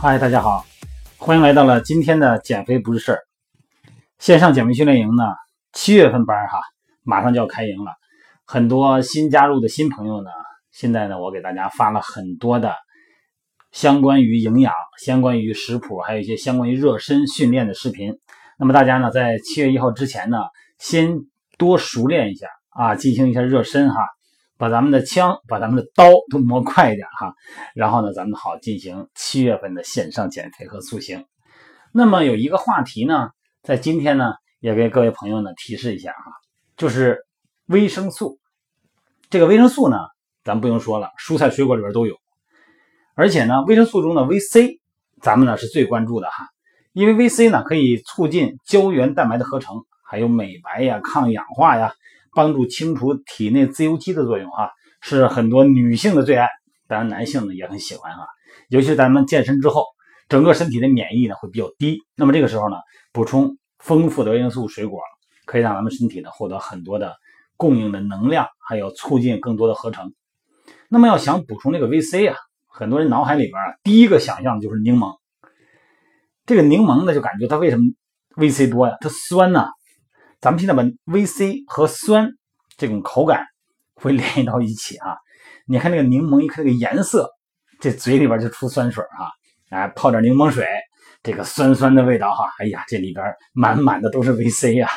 嗨，大家好，欢迎来到了今天的减肥不是事儿线上减肥训练营呢。七月份班哈，马上就要开营了。很多新加入的新朋友呢，现在呢，我给大家发了很多的相关于营养、相关于食谱，还有一些相关于热身训练的视频。那么大家呢，在七月一号之前呢，先多熟练一下啊，进行一下热身哈。把咱们的枪、把咱们的刀都磨快一点哈，然后呢，咱们好进行七月份的线上减肥和塑形。那么有一个话题呢，在今天呢，也给各位朋友呢提示一下哈，就是维生素。这个维生素呢，咱不用说了，蔬菜水果里边都有，而且呢，维生素中的维 C，咱们呢是最关注的哈，因为维 C 呢可以促进胶原蛋白的合成，还有美白呀、抗氧化呀。帮助清除体内自由基的作用，哈，是很多女性的最爱，当然男性呢也很喜欢哈。尤其咱们健身之后，整个身体的免疫呢会比较低，那么这个时候呢，补充丰富的维生素水果，可以让咱们身体呢获得很多的供应的能量，还有促进更多的合成。那么要想补充这个维 C 啊，很多人脑海里边啊第一个想象的就是柠檬。这个柠檬呢就感觉它为什么维 C 多呀？它酸呐。咱们现在把 VC 和酸这种口感会联系到一起啊！你看那个柠檬，一看这个颜色，这嘴里边就出酸水啊！哎，泡点柠檬水，这个酸酸的味道哈！哎呀，这里边满满的都是 VC 呀！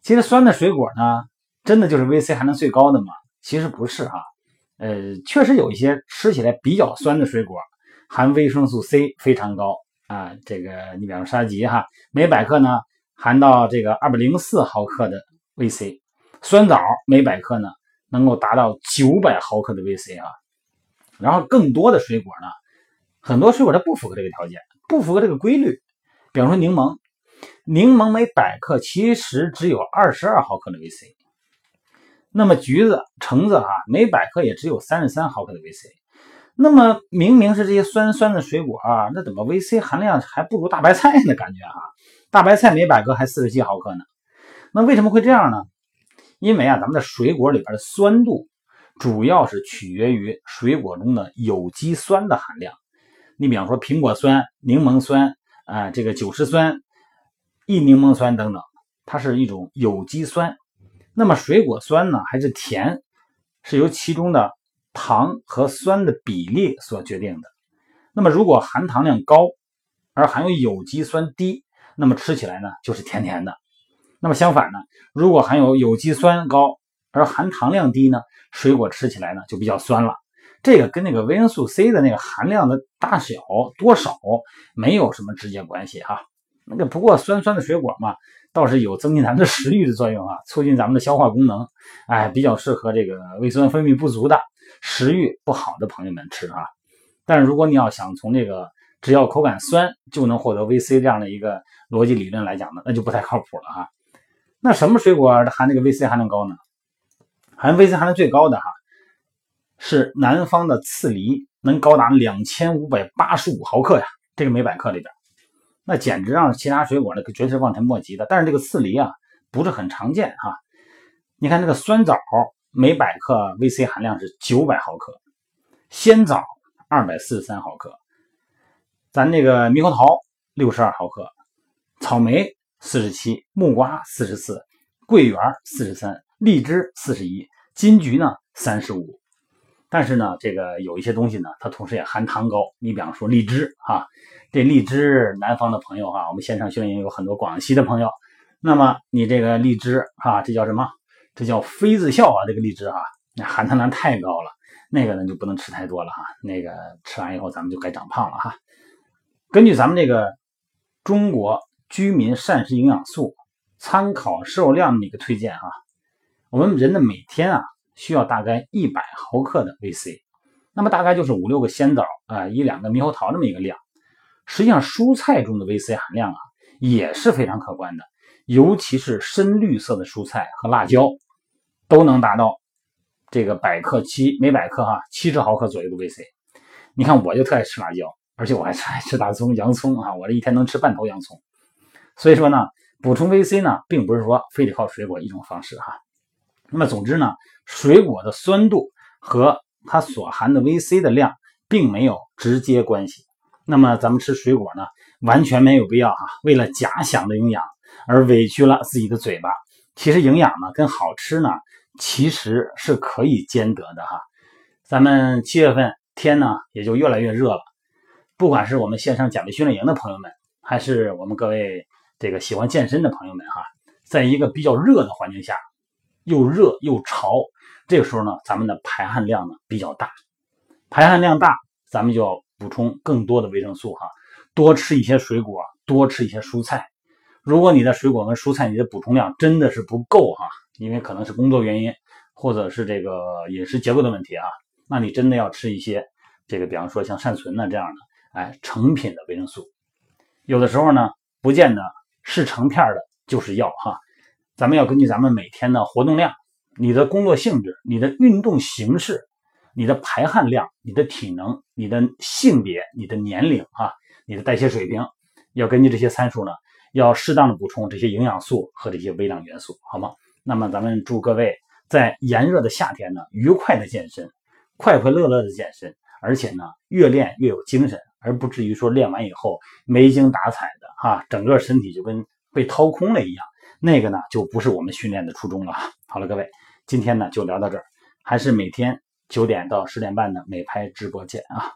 其实酸的水果呢，真的就是 VC 含量最高的吗？其实不是哈。呃，确实有一些吃起来比较酸的水果，含维生素 C 非常高啊。这个你比方说沙棘哈，每百克呢。含到这个二百零四毫克的 VC，酸枣每百克呢能够达到九百毫克的 VC 啊，然后更多的水果呢，很多水果它不符合这个条件，不符合这个规律。比方说柠檬，柠檬每百克其实只有二十二毫克的 VC，那么橘子、橙子啊每百克也只有三十三毫克的 VC，那么明明是这些酸酸的水果啊，那怎么 VC 含量还不如大白菜呢？感觉哈。大白菜每百克还四十七毫克呢，那为什么会这样呢？因为啊，咱们的水果里边的酸度主要是取决于水果中的有机酸的含量。你比方说苹果酸、柠檬酸啊，这个酒石酸、异柠檬酸等等，它是一种有机酸。那么水果酸呢，还是甜，是由其中的糖和酸的比例所决定的。那么如果含糖量高，而含有有机酸低，那么吃起来呢，就是甜甜的。那么相反呢，如果含有有机酸高而含糖量低呢，水果吃起来呢就比较酸了。这个跟那个维生素 C 的那个含量的大小多少没有什么直接关系哈。那个不过酸酸的水果嘛，倒是有增进咱们的食欲的作用啊，促进咱们的消化功能。哎，比较适合这个胃酸分泌不足的、食欲不好的朋友们吃啊。但是如果你要想从这个只要口感酸就能获得 VC 这样的一个逻辑理论来讲呢，那就不太靠谱了哈。那什么水果含这个 VC 含量高呢？含 VC 含量最高的哈是南方的刺梨，能高达两千五百八十五毫克呀，这个每百克里边，那简直让其他水果呢绝对是望尘莫及的。但是这个刺梨啊不是很常见哈。你看这个酸枣每百克 VC 含量是九百毫克，鲜枣二百四十三毫克。咱这个猕猴桃六十二毫克，草莓四十七，木瓜四十四，桂圆四十三，荔枝四十一，金桔呢三十五。但是呢，这个有一些东西呢，它同时也含糖高。你比方说荔枝哈，这荔枝南方的朋友哈，我们线上训练营有很多广西的朋友。那么你这个荔枝哈，这叫什么？这叫妃子笑啊！这个荔枝哈，那含糖量太高了，那个呢就不能吃太多了哈。那个吃完以后咱们就该长胖了哈。根据咱们这个中国居民膳食营养素参考摄入量的一个推荐啊，我们人的每天啊需要大概一百毫克的 VC，那么大概就是五六个鲜枣啊，一两个猕猴桃这么一个量。实际上，蔬菜中的 VC 含量啊也是非常可观的，尤其是深绿色的蔬菜和辣椒，都能达到这个百克七每百克哈七十毫克左右的 VC。你看，我就特爱吃辣椒。而且我还爱吃大葱、洋葱啊！我这一天能吃半头洋葱。所以说呢，补充 VC 呢，并不是说非得靠水果一种方式哈。那么总之呢，水果的酸度和它所含的 VC 的量并没有直接关系。那么咱们吃水果呢，完全没有必要哈，为了假想的营养而委屈了自己的嘴巴。其实营养呢跟好吃呢，其实是可以兼得的哈。咱们七月份天呢也就越来越热了，不管是我们线上减肥训练营的朋友们，还是我们各位这个喜欢健身的朋友们哈，在一个比较热的环境下，又热又潮，这个时候呢，咱们的排汗量呢比较大，排汗量大，咱们就要补充更多的维生素哈，多吃一些水果，多吃一些蔬菜。如果你的水果跟蔬菜你的补充量真的是不够哈，因为可能是工作原因，或者是这个饮食结构的问题啊，那你真的要吃一些这个，比方说像善存呐这样的，哎，成品的维生素。有的时候呢，不见得是成片的，就是药哈。咱们要根据咱们每天的活动量、你的工作性质、你的运动形式、你的排汗量、你的体能、你的性别、你的年龄啊、你的代谢水平，要根据这些参数呢。要适当的补充这些营养素和这些微量元素，好吗？那么咱们祝各位在炎热的夏天呢，愉快的健身，快快乐乐的健身，而且呢，越练越有精神，而不至于说练完以后没精打采的哈，整个身体就跟被掏空了一样，那个呢就不是我们训练的初衷了。好了，各位，今天呢就聊到这儿，还是每天九点到十点半的美拍直播见啊。